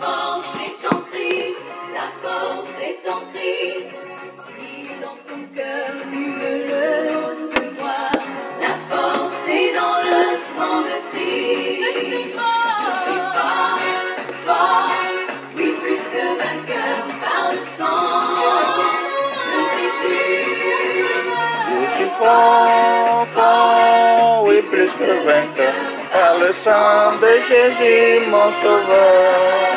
fort, je suis fort, fort, oui plus que vainqueur par le sang de Jésus. Mon sauveur.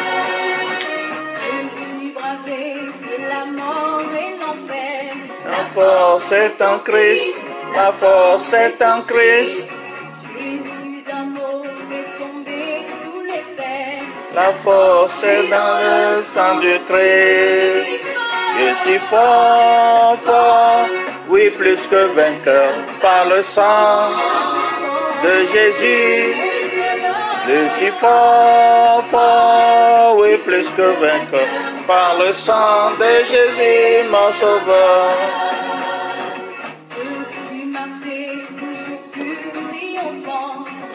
Tu braver la mort et l'enfer. La force est en Christ, la force est en Christ. Jésus d'amour fait tomber tous les fers. La force est dans le sang du Christ. Je suis fort, fort, oui, plus que vainqueur. Par le sang de Jésus. Je suis fort, fort, oui, plus que vainqueur. Par le sang de Jésus, mon sauveur.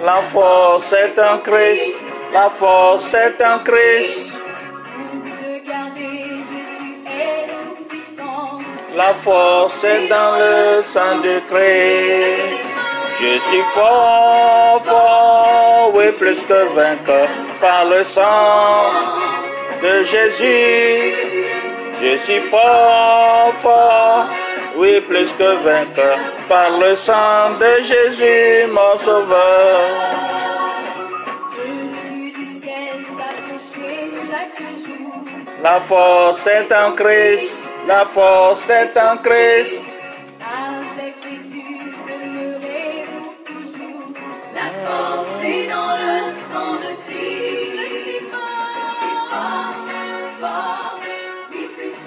La force est en Christ, la force est en Christ. Pour te garder, Jésus est tout puissant. La force est dans le sang du Christ. Je suis fort, fort, oui, plus que vainqueur par le sang de Jésus. Je suis fort, fort, oui, plus que vainqueur par le sang de Jésus, mon sauveur. La force est en Christ, la force est en Christ.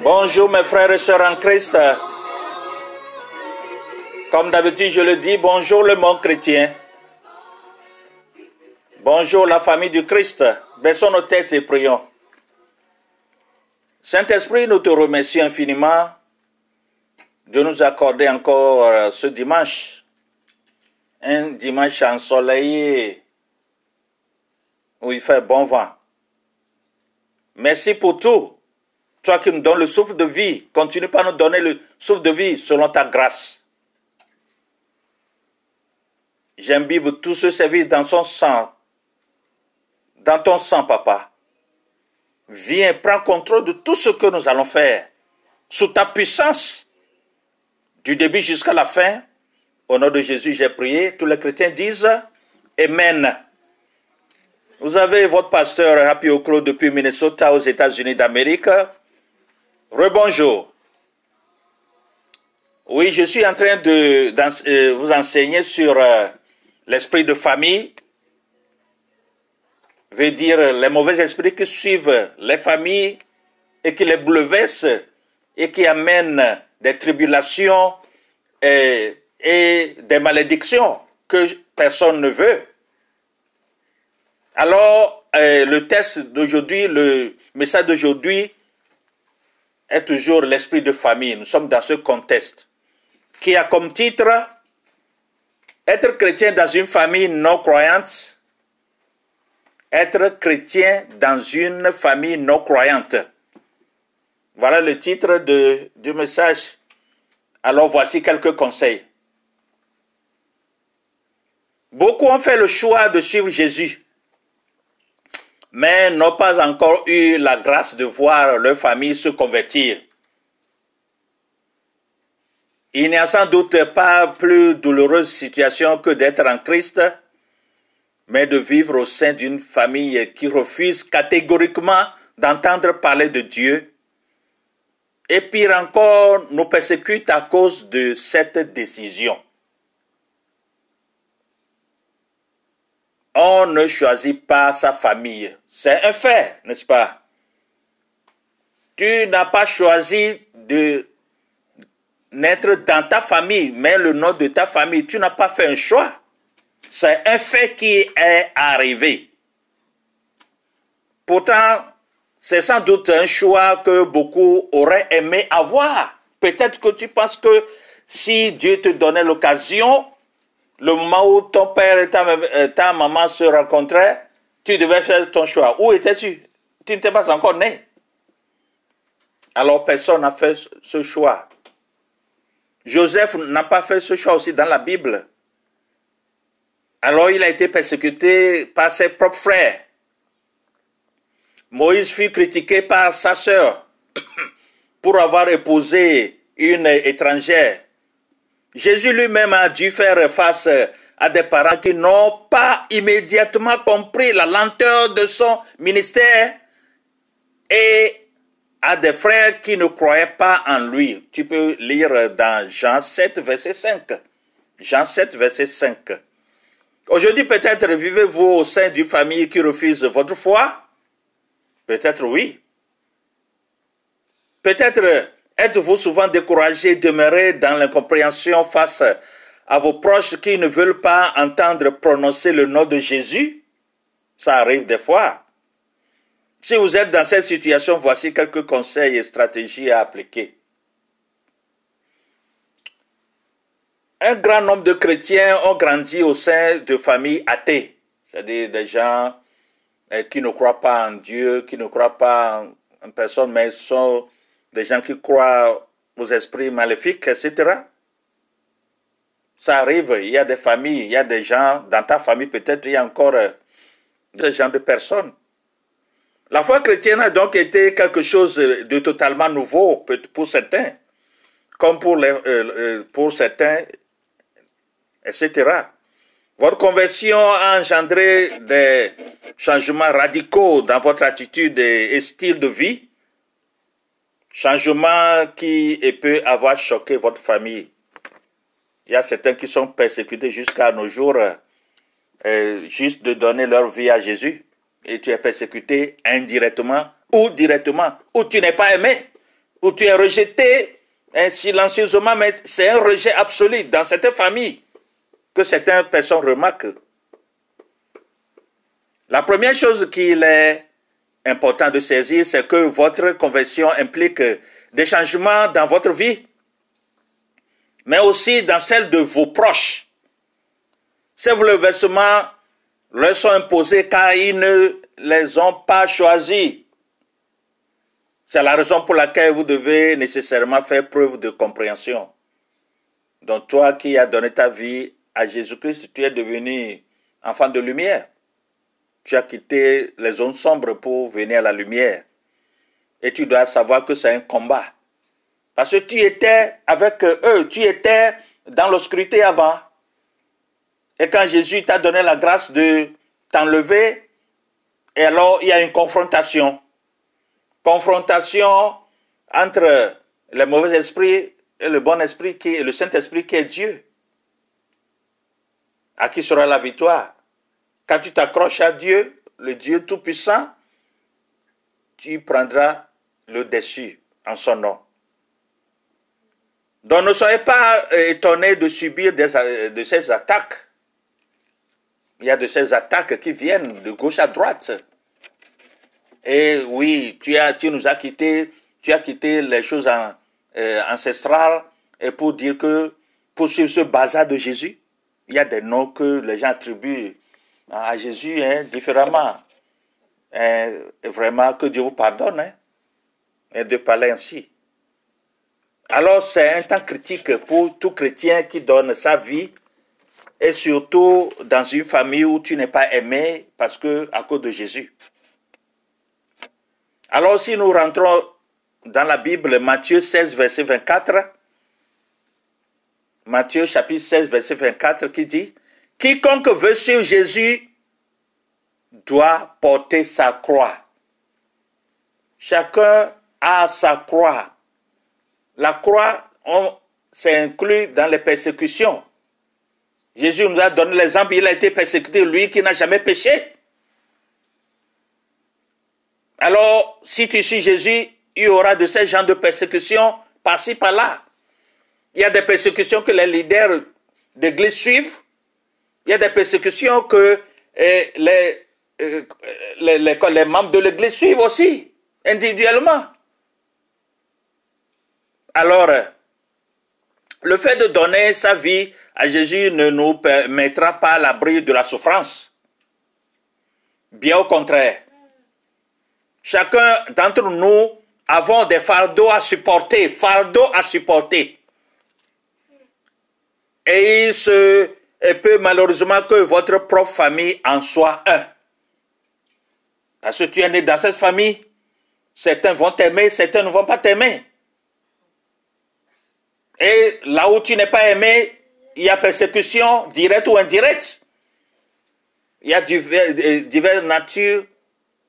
Bonjour mes frères et sœurs en Christ. Comme d'habitude, je le dis, bonjour le monde chrétien. Bonjour la famille du Christ. Baissons nos têtes et prions. Saint-Esprit, nous te remercions infiniment de nous accorder encore euh, ce dimanche, un dimanche ensoleillé où il fait bon vent. Merci pour tout. Toi qui nous donnes le souffle de vie, continue par nous donner le souffle de vie selon ta grâce. J'imbibe tout ce service dans son sang, dans ton sang, papa. Viens, prends contrôle de tout ce que nous allons faire, sous ta puissance, du début jusqu'à la fin. Au nom de Jésus, j'ai prié. Tous les chrétiens disent Amen. Vous avez votre pasteur Happy Oklo depuis Minnesota aux États-Unis d'Amérique. Rebonjour. Oui, je suis en train de euh, vous enseigner sur euh, l'esprit de famille. Veut dire les mauvais esprits qui suivent les familles et qui les bouleversent et qui amènent des tribulations et, des malédictions que personne ne veut. Alors, euh, le texte d'aujourd'hui, le message d'aujourd'hui est toujours l'esprit de famille. Nous sommes dans ce contexte qui a comme titre Être chrétien dans une famille non croyante. Être chrétien dans une famille non croyante. Voilà le titre de, du message. Alors voici quelques conseils. Beaucoup ont fait le choix de suivre Jésus mais n'ont pas encore eu la grâce de voir leur famille se convertir. Il n'y a sans doute pas plus douloureuse situation que d'être en Christ, mais de vivre au sein d'une famille qui refuse catégoriquement d'entendre parler de Dieu, et pire encore, nous persécute à cause de cette décision. On ne choisit pas sa famille. C'est un fait, n'est-ce pas? Tu n'as pas choisi de naître dans ta famille, mais le nom de ta famille, tu n'as pas fait un choix. C'est un fait qui est arrivé. Pourtant, c'est sans doute un choix que beaucoup auraient aimé avoir. Peut-être que tu penses que si Dieu te donnait l'occasion, le moment où ton père et ta, euh, ta maman se rencontraient, tu devais faire ton choix. Où étais-tu? Tu n'étais pas encore né. Alors personne n'a fait ce choix. Joseph n'a pas fait ce choix aussi dans la Bible. Alors il a été persécuté par ses propres frères. Moïse fut critiqué par sa sœur pour avoir épousé une étrangère. Jésus lui-même a dû faire face à des parents qui n'ont pas immédiatement compris la lenteur de son ministère et à des frères qui ne croyaient pas en lui. Tu peux lire dans Jean 7, verset 5. Jean 7, verset 5. Aujourd'hui, peut-être vivez-vous au sein d'une famille qui refuse votre foi? Peut-être oui. Peut-être êtes-vous souvent découragé, demeuré dans l'incompréhension face à vos proches qui ne veulent pas entendre prononcer le nom de Jésus? Ça arrive des fois. Si vous êtes dans cette situation, voici quelques conseils et stratégies à appliquer. Un grand nombre de chrétiens ont grandi au sein de familles athées, c'est-à-dire des gens eh, qui ne croient pas en Dieu, qui ne croient pas en personne, mais sont des gens qui croient aux esprits maléfiques, etc. Ça arrive, il y a des familles, il y a des gens, dans ta famille peut-être, il y a encore euh, ce genre de personnes. La foi chrétienne a donc été quelque chose de totalement nouveau pour certains, comme pour, euh, euh, pour certains, etc. Votre conversion a engendré des changements radicaux dans votre attitude et style de vie, changements qui peut avoir choqué votre famille. Il y a certains qui sont persécutés jusqu'à nos jours, euh, juste de donner leur vie à Jésus. Et tu es persécuté indirectement ou directement, ou tu n'es pas aimé, ou tu es rejeté hein, silencieusement, mais c'est un rejet absolu dans cette famille que certaines personnes remarquent. La première chose qu'il est important de saisir, c'est que votre conversion implique des changements dans votre vie mais aussi dans celle de vos proches. Ces bouleversements leur sont imposés car ils ne les ont pas choisis. C'est la raison pour laquelle vous devez nécessairement faire preuve de compréhension. Donc toi qui as donné ta vie à Jésus-Christ, tu es devenu enfant de lumière. Tu as quitté les zones sombres pour venir à la lumière. Et tu dois savoir que c'est un combat. Parce que tu étais avec eux, tu étais dans l'obscurité avant. Et quand Jésus t'a donné la grâce de t'enlever, et alors il y a une confrontation. Confrontation entre le mauvais esprit et le bon esprit, qui est le Saint-Esprit qui est Dieu. À qui sera la victoire? Quand tu t'accroches à Dieu, le Dieu Tout-Puissant, tu prendras le dessus en son nom. Donc ne soyez pas euh, étonnés de subir euh, de ces attaques. Il y a de ces attaques qui viennent de gauche à droite. Et oui, tu, as, tu nous as quitté, tu as quitté les choses euh, ancestrales et pour dire que pour suivre ce bazar de Jésus, il y a des noms que les gens attribuent à Jésus hein, différemment. Et vraiment, que Dieu vous pardonne hein, et de parler ainsi. Alors c'est un temps critique pour tout chrétien qui donne sa vie et surtout dans une famille où tu n'es pas aimé parce que à cause de Jésus. Alors si nous rentrons dans la Bible, Matthieu 16, verset 24, Matthieu chapitre 16, verset 24 qui dit, Quiconque veut suivre Jésus doit porter sa croix. Chacun a sa croix. La croix, s'est inclus dans les persécutions. Jésus nous a donné l'exemple, il a été persécuté, lui qui n'a jamais péché. Alors, si tu suis Jésus, il y aura de ces gens de persécutions par-ci, par-là. Il y a des persécutions que les leaders d'église suivent. Il y a des persécutions que eh, les, eh, les membres de l'église suivent aussi, individuellement. Alors, le fait de donner sa vie à Jésus ne nous permettra pas l'abri de la souffrance. Bien au contraire. chacun d'entre nous avons des fardeaux à supporter, fardeaux à supporter. Et il se peut malheureusement que votre propre famille en soit un. Parce que tu es né dans cette famille, certains vont t'aimer, certains ne vont pas t'aimer. Et là où tu n'es pas aimé, il y a persécution directe ou indirecte. Il y a diverses natures,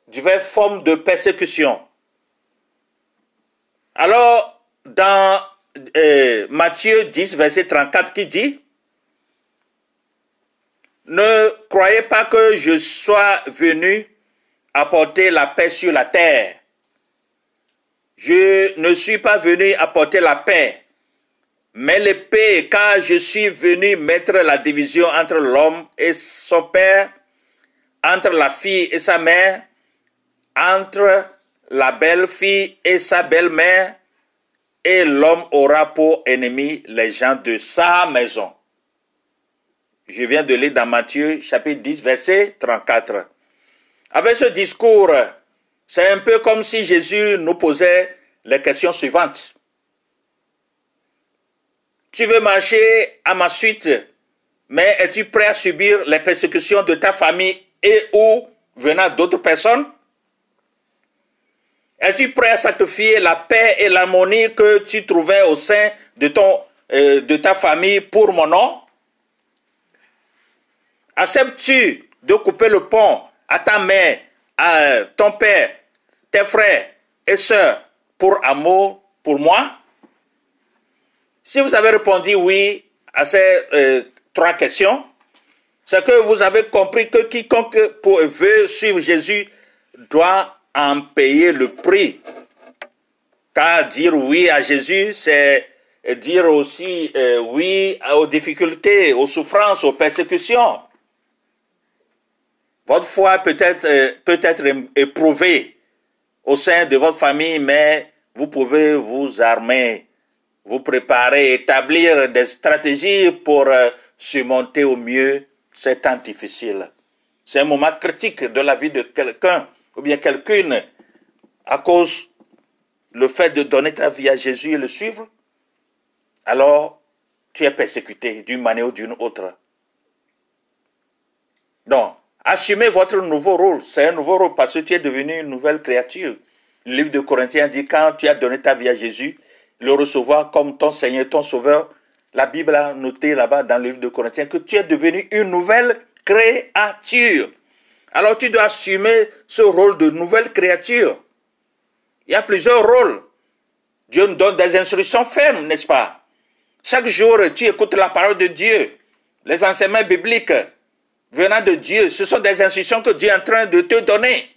diverses formes de persécution. Alors, dans euh, Matthieu 10, verset 34, qui dit, Ne croyez pas que je sois venu apporter la paix sur la terre. Je ne suis pas venu apporter la paix, mais l'épée, car je suis venu mettre la division entre l'homme et son père, entre la fille et sa mère, entre la belle-fille et sa belle-mère, et l'homme aura pour ennemi les gens de sa maison. Je viens de lire dans Matthieu chapitre 10, verset 34. Avec ce discours, c'est un peu comme si Jésus nous posait les questions suivantes. Tu veux marcher à ma suite, mais es-tu prêt à subir les persécutions de ta famille et ou venant d'autres personnes? Es-tu prêt à sacrifier la paix et l'harmonie que tu trouvais au sein de, euh, de ta famille pour mon nom? Acceptes-tu de couper le pont à ta mère, à ton père, tes frères et sœurs pour amour pour moi? Si vous avez répondu oui à ces euh, trois questions, c'est que vous avez compris que quiconque veut suivre Jésus doit en payer le prix. Car dire oui à Jésus, c'est dire aussi euh, oui aux difficultés, aux souffrances, aux persécutions. Votre foi peut être, euh, peut être éprouvée au sein de votre famille, mais vous pouvez vous armer, vous préparer, établir des stratégies pour euh, surmonter au mieux ces temps difficiles. C'est un moment critique de la vie de quelqu'un ou bien quelqu'une à cause le fait de donner ta vie à Jésus et le suivre. Alors, tu es persécuté d'une manière ou d'une autre. Donc, Assumez votre nouveau rôle. C'est un nouveau rôle parce que tu es devenu une nouvelle créature. Le livre de Corinthiens dit quand tu as donné ta vie à Jésus, le recevoir comme ton Seigneur, ton Sauveur, la Bible a noté là-bas dans le livre de Corinthiens que tu es devenu une nouvelle créature. Alors tu dois assumer ce rôle de nouvelle créature. Il y a plusieurs rôles. Dieu nous donne des instructions fermes, n'est-ce pas? Chaque jour, tu écoutes la parole de Dieu, les enseignements bibliques venant de Dieu. Ce sont des instructions que Dieu est en train de te donner.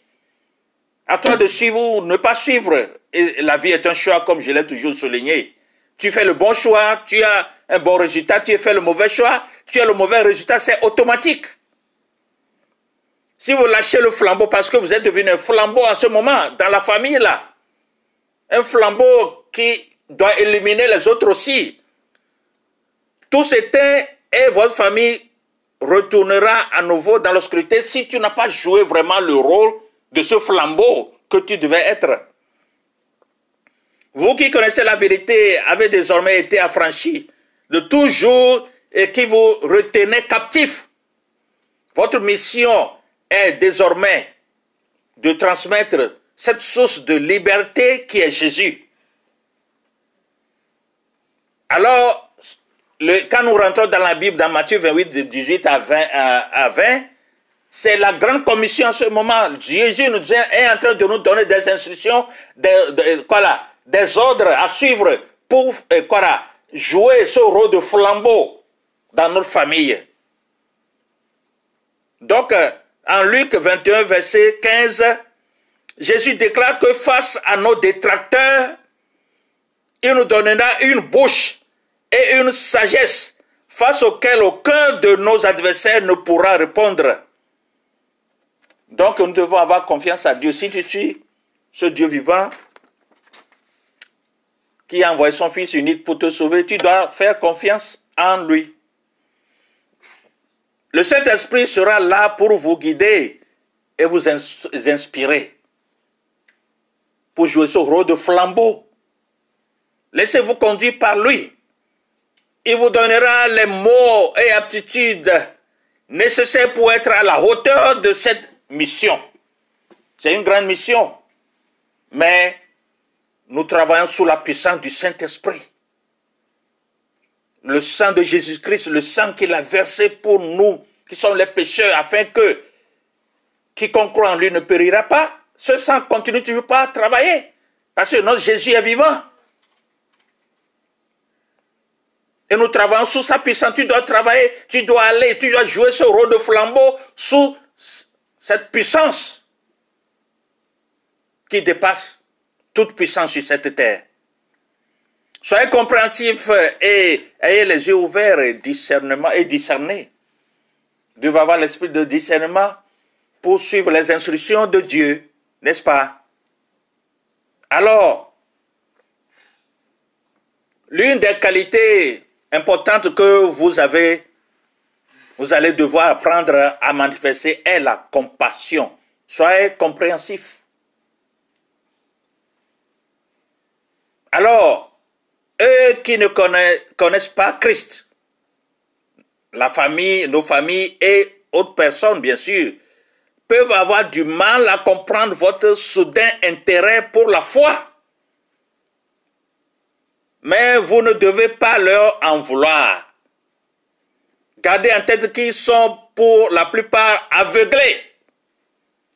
À toi de suivre ou ne pas suivre. Et la vie est un choix, comme je l'ai toujours souligné. Tu fais le bon choix, tu as un bon résultat, tu fais le mauvais choix, tu as le mauvais résultat, c'est automatique. Si vous lâchez le flambeau parce que vous êtes devenu un flambeau en ce moment, dans la famille là, un flambeau qui doit éliminer les autres aussi, tout s'éteint et votre famille retournera à nouveau dans l'obscurité si tu n'as pas joué vraiment le rôle de ce flambeau que tu devais être. Vous qui connaissez la vérité avez désormais été affranchis de toujours et qui vous retenez captifs. Votre mission est désormais de transmettre cette source de liberté qui est Jésus. Alors, quand nous rentrons dans la Bible, dans Matthieu 28, de 18 à 20, à, 20 c'est la grande commission en ce moment. Jésus nous est en train de nous donner des instructions, des, des ordres à suivre pour euh, jouer ce rôle de flambeau dans notre famille. Donc, euh, en Luc 21, verset 15, Jésus déclare que face à nos détracteurs, il nous donnera une bouche et une sagesse face auquel aucun de nos adversaires ne pourra répondre. Donc nous devons avoir confiance à Dieu. Si tu suis ce Dieu vivant qui a envoyé son Fils unique pour te sauver, tu dois faire confiance en lui. Le Saint-Esprit sera là pour vous guider et vous inspirer. pour jouer ce rôle de flambeau. Laissez-vous conduire par lui. Il vous donnera les mots et aptitudes nécessaires pour être à la hauteur de cette mission. C'est une grande mission. Mais nous travaillons sous la puissance du Saint-Esprit. Le sang de Jésus-Christ, le sang qu'il a versé pour nous, qui sommes les pécheurs, afin que quiconque croit en lui ne périra pas. Ce sang continue toujours pas à travailler. Parce que notre Jésus est vivant. Et nous travaillons sous sa puissance. Tu dois travailler, tu dois aller, tu dois jouer ce rôle de flambeau sous cette puissance qui dépasse toute puissance sur cette terre. Soyez compréhensifs et ayez les yeux ouverts et discernement et discernez. Dieu va avoir l'esprit de discernement pour suivre les instructions de Dieu, n'est-ce pas? Alors, l'une des qualités importantes que vous avez, vous allez devoir apprendre à manifester est la compassion. Soyez compréhensifs. Alors, eux qui ne connaissent, pas Christ, la famille, nos familles et autres personnes, bien sûr, peuvent avoir du mal à comprendre votre soudain intérêt pour la foi. Mais vous ne devez pas leur en vouloir. Gardez en tête qu'ils sont pour la plupart aveuglés,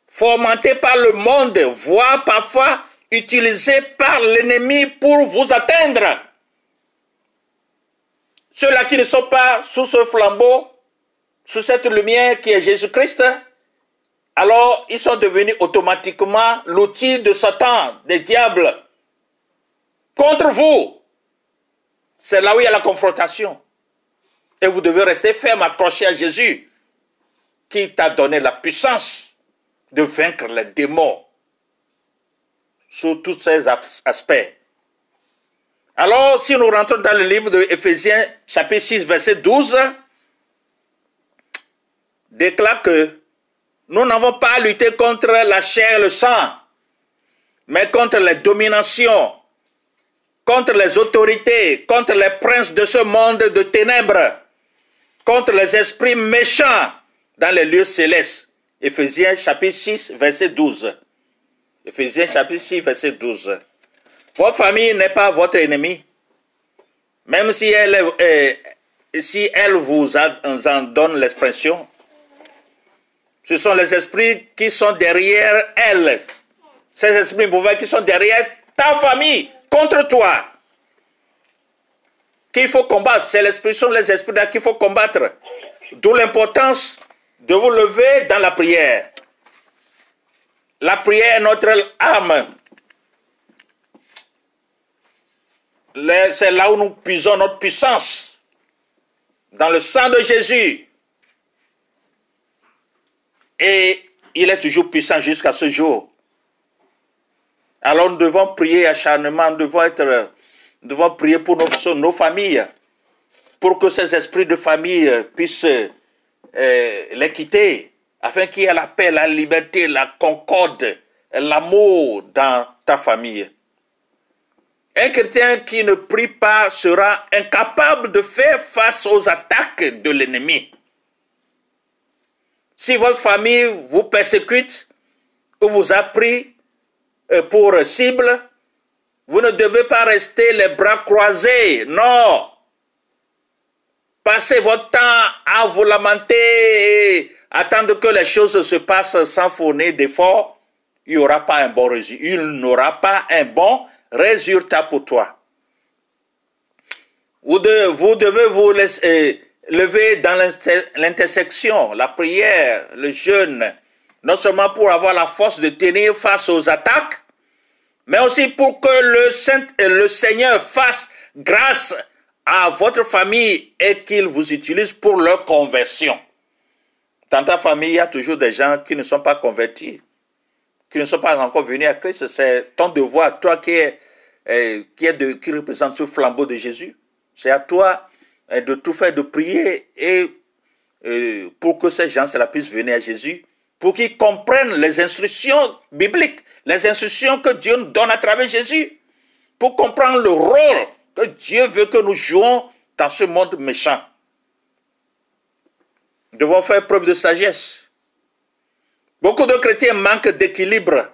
fomentés par le monde, voire parfois utilisé par l'ennemi pour vous atteindre. Ceux-là qui ne sont pas sous ce flambeau, sous cette lumière qui est Jésus-Christ, alors ils sont devenus automatiquement l'outil de Satan, des diables, contre vous. C'est là où il y a la confrontation. Et vous devez rester ferme, accroché à Jésus, qui t'a donné la puissance de vaincre les démons sur tous ces aspects. Alors, si nous rentrons dans le livre de Éphésiens, chapitre 6, verset 12, déclare que nous n'avons pas à lutter contre la chair et le sang, mais contre les dominations, contre les autorités, contre les princes de ce monde de ténèbres, contre les esprits méchants dans les lieux célestes. Éphésiens chapitre 6, verset 12. Ephésiens chapitre 6, verset 12. Votre famille n'est pas votre ennemi. Même si elle, si elle vous en donne l'expression, ce sont les esprits qui sont derrière elle. Ces esprits mauvais qui sont derrière ta famille, contre toi. Qu'il faut combattre. C'est l'expression les esprits qu'il faut combattre. D'où l'importance de vous lever dans la prière. La prière est notre âme. C'est là où nous puisons notre puissance. Dans le sang de Jésus. Et il est toujours puissant jusqu'à ce jour. Alors nous devons prier acharnement, nous devons, être, devons prier pour nos, familles, pour que ces esprits de famille puissent euh, les quitter afin qu'il y ait la paix, la liberté, la concorde, l'amour dans ta famille. Un chrétien qui ne prie pas sera incapable de faire face aux attaques de l'ennemi. Si votre famille vous persécute ou vous a pris euh, pour cible, vous ne devez pas rester les bras croisés. Non. Passez votre temps à vous lamenter et attendre que les choses se passent sans fournir d'efforts, il n'y aura pas un bon résultat. Il n'aura pas un bon résultat pour toi. Vous devez vous laisser, lever dans l'intersection, la prière, le jeûne, non seulement pour avoir la force de tenir face aux attaques, mais aussi pour que le, Saint, le Seigneur fasse grâce à votre famille et qu'il vous utilise pour leur conversion. Dans ta famille, il y a toujours des gens qui ne sont pas convertis, qui ne sont pas encore venus à Christ. C'est ton devoir, toi qui, es, eh, qui, qui représente ce flambeau de Jésus. C'est à toi eh, de tout faire, de prier et, pour que ces gens cela puissent venir à Jésus pour qu'ils comprennent les instructions bibliques, les instructions que Dieu nous donne à travers Jésus, pour comprendre le rôle que Dieu veut que nous jouons dans ce monde méchant. Nous devons faire preuve de sagesse. Beaucoup de chrétiens manquent d'équilibre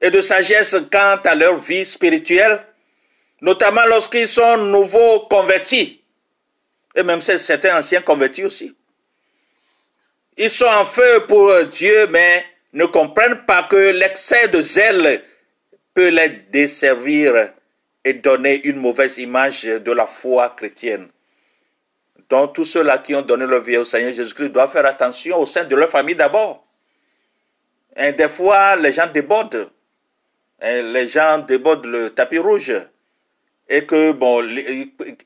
et de sagesse quant à leur vie spirituelle, notamment lorsqu'ils sont nouveaux convertis, et même certains anciens convertis aussi. Ils sont en feu pour Dieu, mais ne comprennent pas que l'excès de zèle peut les desservir et donner une mauvaise image de la foi chrétienne. Donc tous ceux-là qui ont donné leur vie au Seigneur Jésus-Christ doivent faire attention au sein de leur famille d'abord. Et des fois, les gens débordent. Et les gens débordent le tapis rouge. Et que, bon,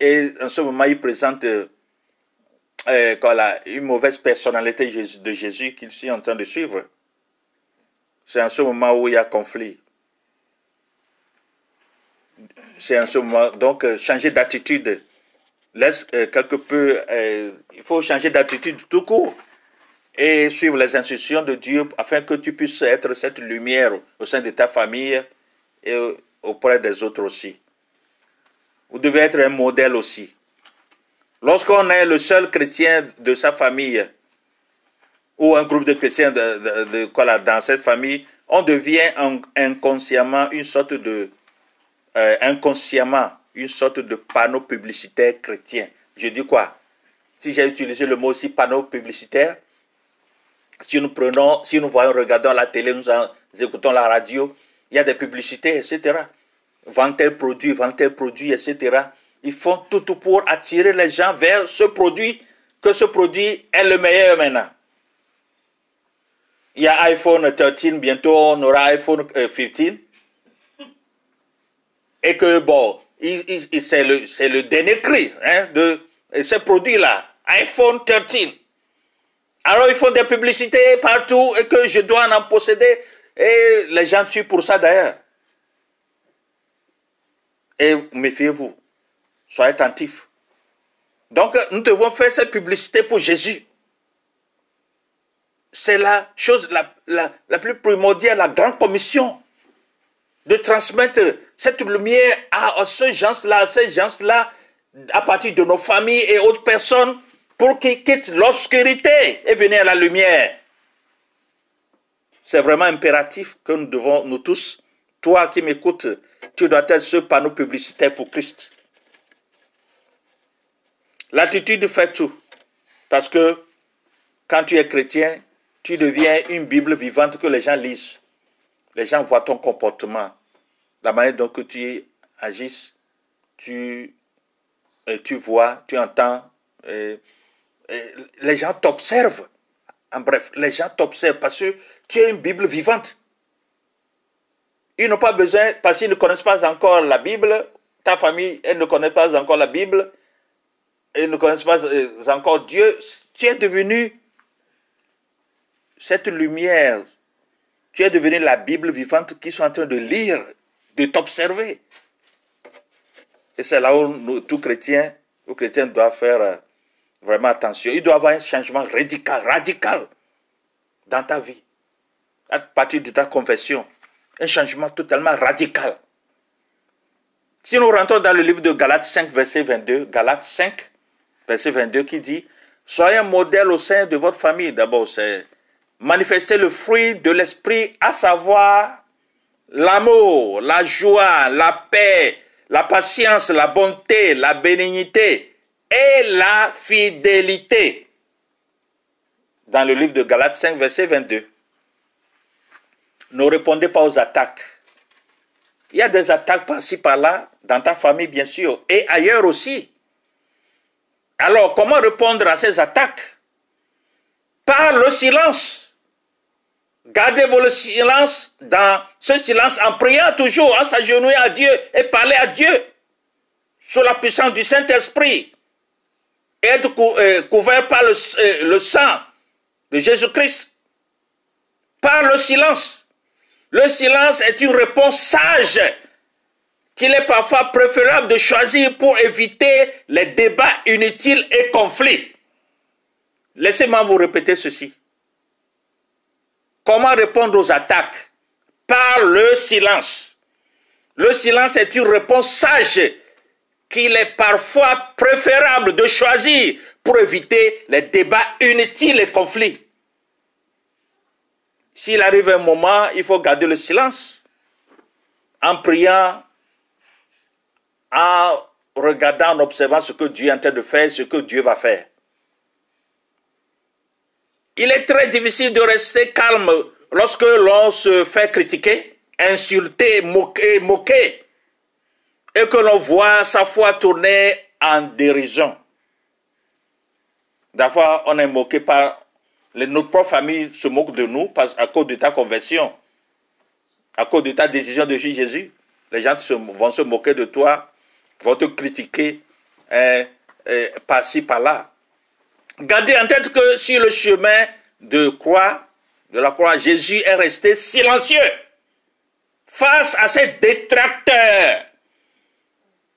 et en ce moment, ils présentent euh, une mauvaise personnalité de Jésus qu'ils sont en train de suivre. C'est en ce moment où il y a conflit. C'est en ce moment, donc, euh, changer d'attitude. Laisse euh, quelque peu, il faut changer d'attitude tout court et suivre les instructions de Dieu afin que tu puisses être cette lumière au sein de ta famille et auprès des autres aussi. Vous devez être un modèle aussi. Lorsqu'on est le seul chrétien de sa famille ou un groupe de chrétiens de, dans cette famille, on devient inconsciemment une sorte de euh, inconsciemment une sorte de panneau publicitaire chrétien. Je dis quoi? Si j'ai utilisé le mot aussi panneau publicitaire, si nous prenons, si nous voyons, regardons la télé, nous, écoutons la radio, il y a des publicités, etc. Vendre tel produit, vendre tel produit, etc. Ils font tout pour attirer les gens vers ce produit, que ce produit est le meilleur maintenant. Il y a iPhone 13, bientôt on aura iPhone 15. Euh, Et que, bon, c'est le, dernier cri hein, de ce produit-là, iPhone 13. Alors ils font des publicités partout et que je dois en posséder. Et les gens tuent pour ça d'ailleurs. Et méfiez-vous. Soyez attentifs. Donc nous devons faire cette publicité pour Jésus. C'est la chose la, plus primordiale, la grande commission. De transmettre cette lumière à, à ces gens-là, à ces gens-là, à partir de nos familles et autres personnes pour qu'ils quittent l'obscurité et viennent à la lumière. C'est vraiment impératif que nous devons, nous tous, toi qui m'écoutes, tu dois être ce panneau publicitaire pour Christ. L'attitude fait tout. Parce que quand tu es chrétien, tu deviens une Bible vivante que les gens lisent. Les gens voient ton comportement, la manière dont tu agis, tu, euh, tu vois, tu entends. Euh, les gens t'observent. En bref, les gens t'observent parce que tu es une Bible vivante. Ils n'ont pas besoin, parce qu'ils ne connaissent pas encore la Bible, ta famille, elle ne connaît pas encore la Bible, ils ne connaissent pas encore Dieu. Tu es devenu cette lumière. Tu es devenu la Bible vivante qu'ils sont en train de lire, de t'observer. Et c'est là où tout chrétien, tout chrétien doit faire euh, vraiment attention. Il doit avoir un changement radical, radical dans ta vie. À partir de ta conversion. Un changement totalement radical. Si nous rentrons dans le livre de Galates 5, verset 22, Galates 5, verset 22, qui dit Soyez un modèle au sein de votre famille. D'abord, c'est manifester le fruit de l'esprit, à savoir l'amour, la joie, la paix, la patience, la bonté, la bénignité, et la fidélité. Dans le livre de Galates 5, verset 22. Ne répondez pas aux attaques. Il y a des attaques par-ci, par-là, dans ta famille, bien sûr, et ailleurs aussi. Alors, comment répondre à ces attaques? Par le silence. Gardez le silence dans ce silence en priant toujours, en s'agenouillant à Dieu et parler à Dieu sous la puissance du Saint-Esprit être euh, couvert par le, euh, le sang de Jésus-Christ, par le silence. Le silence est une réponse sage qu'il est parfois préférable de choisir pour éviter les débats inutiles et conflits. Laissez-moi vous répéter ceci. Comment répondre aux attaques Par le silence? Le silence est une réponse sage qu'il est parfois préférable de choisir pour éviter les débats inutiles et conflits. S'il arrive un moment, il faut garder le silence en priant, en regardant, en observant ce que Dieu est en train de faire, ce que Dieu va faire. Il est très difficile de rester calme lorsque l'on se fait critiquer, insulter, moquer, moquer, et que l'on voit sa foi tourner en dérision. D'abord, on est moqué par les, notre propre famille se moque de nous à cause de ta conversion, à cause de ta décision de Jésus. Les gens vont se moquer de toi, vont te critiquer hein, hein, par-ci, par-là. Gardez en tête que sur le chemin de croix, de la croix, Jésus est resté silencieux face à ses détracteurs.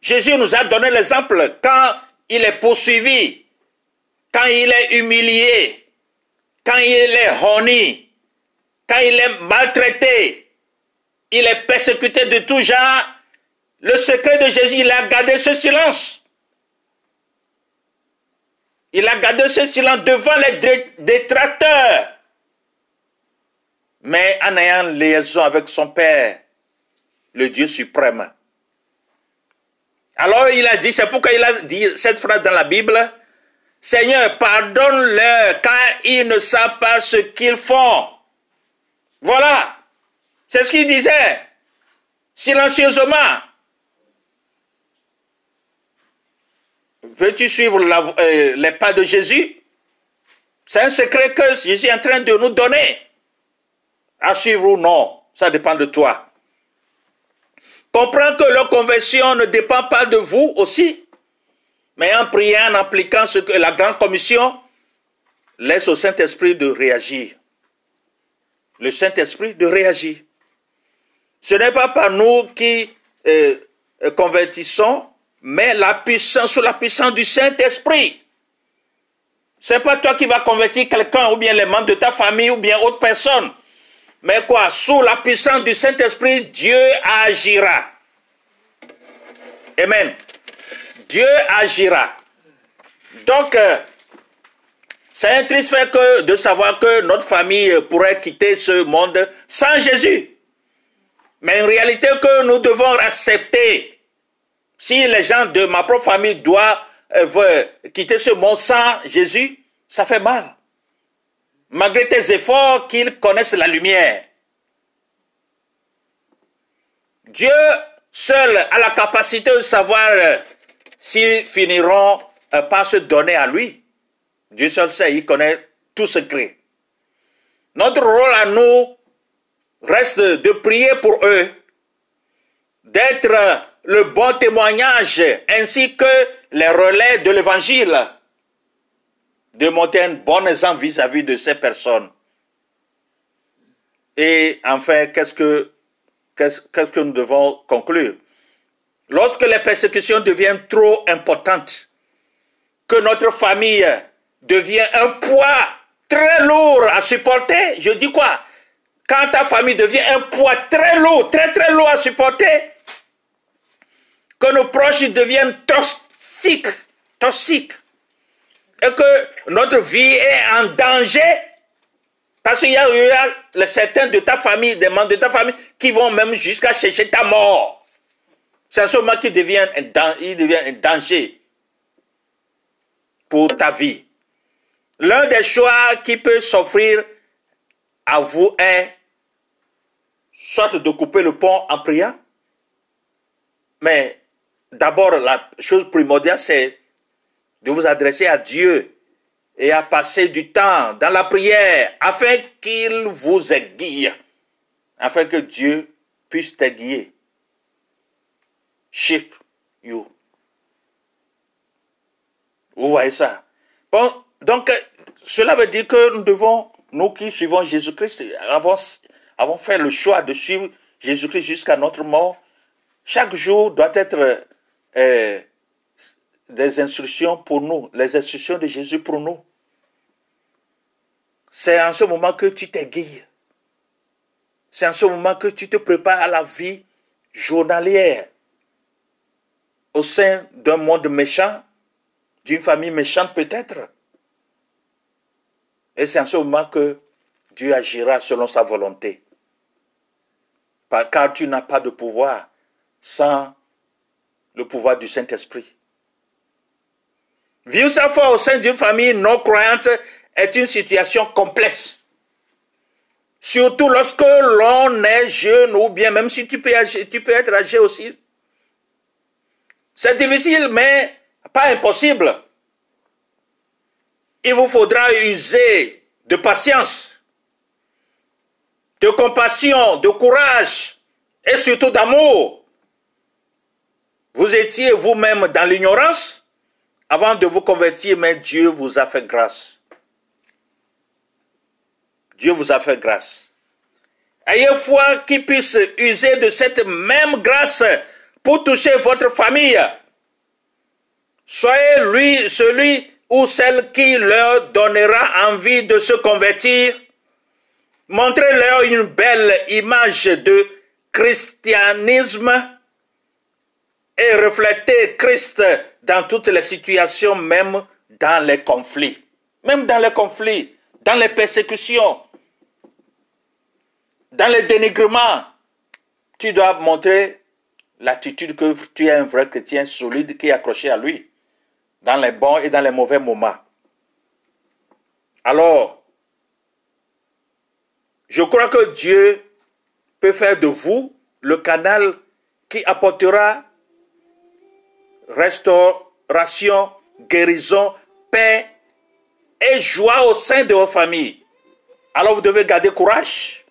Jésus nous a donné l'exemple quand il est poursuivi, quand il est humilié, quand il est honni, quand il est maltraité, il est persécuté de tout genre. Le secret de Jésus, il a gardé ce silence. Il a gardé ce silence devant les détracteurs. Mais en ayant liaison avec son Père, le Dieu suprême. Alors il a dit, c'est pourquoi il a dit cette phrase dans la Bible, Seigneur, pardonne-leur car ils ne savent pas ce qu'ils font. Voilà. C'est ce qu'il disait. Silencieusement. Veux-tu suivre euh, les pas de Jésus? C'est un secret que Jésus est en train de nous donner. À suivre ou non, ça dépend de toi. Comprends que leur conversion ne dépend pas de vous aussi, mais en priant, en appliquant ce que la grande commission laisse au Saint-Esprit de réagir. Le Saint-Esprit de réagir. Ce n'est pas par nous qui euh, convertissons, mais la puissance sous la puissance du Saint-Esprit. Ce n'est pas toi qui vas convertir quelqu'un ou bien les membres de ta famille ou bien autre personne. Mais quoi? Sous la puissance du Saint-Esprit, Dieu agira. Amen. Dieu agira. Donc, euh, c'est un triste fait que de savoir que notre famille pourrait quitter ce monde sans Jésus. Mais en réalité que nous devons accepter si les gens de ma propre famille doivent euh, quitter ce monde sans Jésus, ça fait mal. Malgré tes efforts, qu'ils connaissent la lumière. Dieu seul a la capacité de savoir euh, s'ils finiront euh, par se donner à lui. Dieu seul sait, il connaît tout secret. Notre rôle à nous reste de prier pour eux, d'être le bon témoignage ainsi que les relais de l'évangile, de monter un bon exemple vis-à-vis de ces personnes. Et enfin, qu'est-ce que, qu'est-ce que nous devons conclure? Lorsque les persécutions deviennent trop importantes, que notre famille devient un poids très lourd à supporter, je dis quoi? Quand ta famille devient un poids très lourd, très très lourd à supporter, que nos proches deviennent toxiques, toxiques, et que notre vie est en danger, parce qu'il y a, certains de ta famille, des membres de ta famille, qui vont même jusqu'à chercher ta mort. C'est à ce moment qu'il devient, devient un danger pour ta vie. L'un des choix qui peut s'offrir à vous est soit de couper le pont en priant, mais d'abord, la chose primordiale, c'est de vous adresser à Dieu et à passer du temps dans la prière afin qu'il vous aiguille, afin que Dieu puisse t'aiguiller. Shape you. Vous voyez ça? Donc, cela veut dire que nous devons, nous qui suivons Jésus-Christ, avons fait le choix de suivre Jésus-Christ jusqu'à notre mort. Chaque jour doit être euh, des instructions pour nous, les instructions de Jésus pour nous. C'est en ce moment que tu t'aiguilles. C'est en ce moment que tu te prépares à la vie journalière au sein d'un monde méchant, d'une famille méchante peut-être. Et c'est en ce moment que Dieu agira selon sa volonté. Car tu n'as pas de pouvoir sans le pouvoir du Saint-Esprit. Vivre sa foi au sein d'une famille non croyante est une situation complexe. Surtout lorsque l'on est jeune ou bien même si tu peux, tu peux être âgé aussi. C'est difficile, mais pas impossible. Il vous faudra user de patience, de compassion, de courage et surtout d'amour. Vous étiez vous-même dans l'ignorance avant de vous convertir, mais Dieu vous a fait grâce. Dieu vous a fait grâce. Ayez foi qu'il puisse user de cette même grâce pour toucher votre famille. Soyez lui, celui ou celle qui leur donnera envie de se convertir. Montrez-leur une belle image de christianisme et reflétez Christ dans toutes les situations, même dans les conflits. Même dans les conflits, dans les persécutions, dans les dénigrements. Tu dois montrer l'attitude que tu es un vrai chrétien solide qui est accroché à lui, dans les bons et dans les mauvais moments. Alors, je crois que Dieu peut faire de vous le canal qui apportera restauration, guérison, paix et joie au sein de vos familles. Alors vous devez garder courage.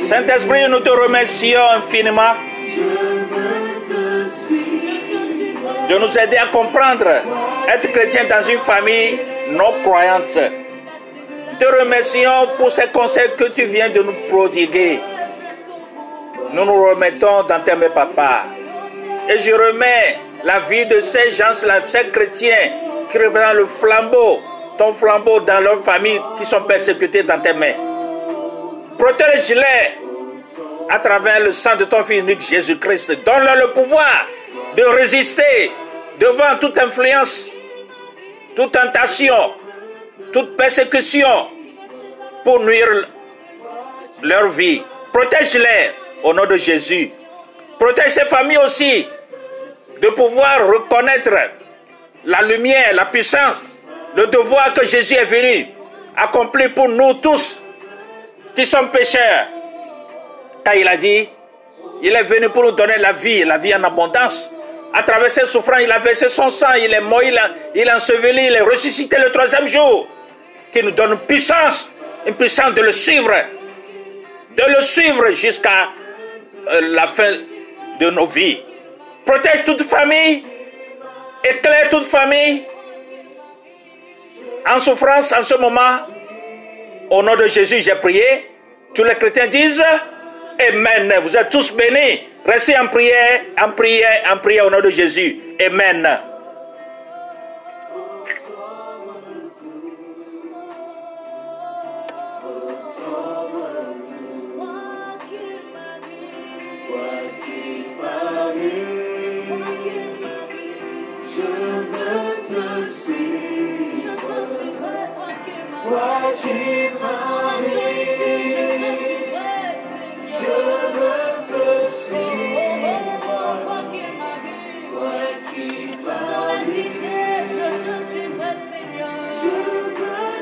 Saint-Esprit, nous te remercions infiniment de nous aider à comprendre. Être chrétien dans une famille non-croyantes. Te remercions pour ces conseils que tu viens de nous prodiguer. Nous nous remettons dans tes mains, papa. Et je remets la vie de ces gens-là, ces chrétiens qui représentent le flambeau, ton flambeau dans leur famille qui sont persécutés dans tes mains. Protège-les à travers le sang de ton Fils unique Jésus-Christ. Donne-leur le pouvoir de résister devant toute influence, toute tentation, toute persécution pour nuire leur vie. Protège-les au nom de Jésus. Protège ces familles aussi de pouvoir reconnaître la lumière, la puissance, le devoir que Jésus est venu accomplir pour nous tous qui sommes pécheurs? Car il a dit, il est venu pour nous donner la vie, la vie en abondance. À travers ses souffrances, il a versé son sang, il est mort, il a, il a enseveli, il est ressuscité le troisième jour. Qui nous donne une puissance, une puissance de le suivre. De le suivre jusqu'à euh, la fin de nos vies. Protège toute famille, éclaire toute famille en souffrance en ce moment. Au nom de Jésus, j'ai prié. Tous les chrétiens disent Amen. Vous êtes tous bénis. Restez en prière, en prière, en prière au nom de Jésus. Amen. Quoi qu'il m'arrive.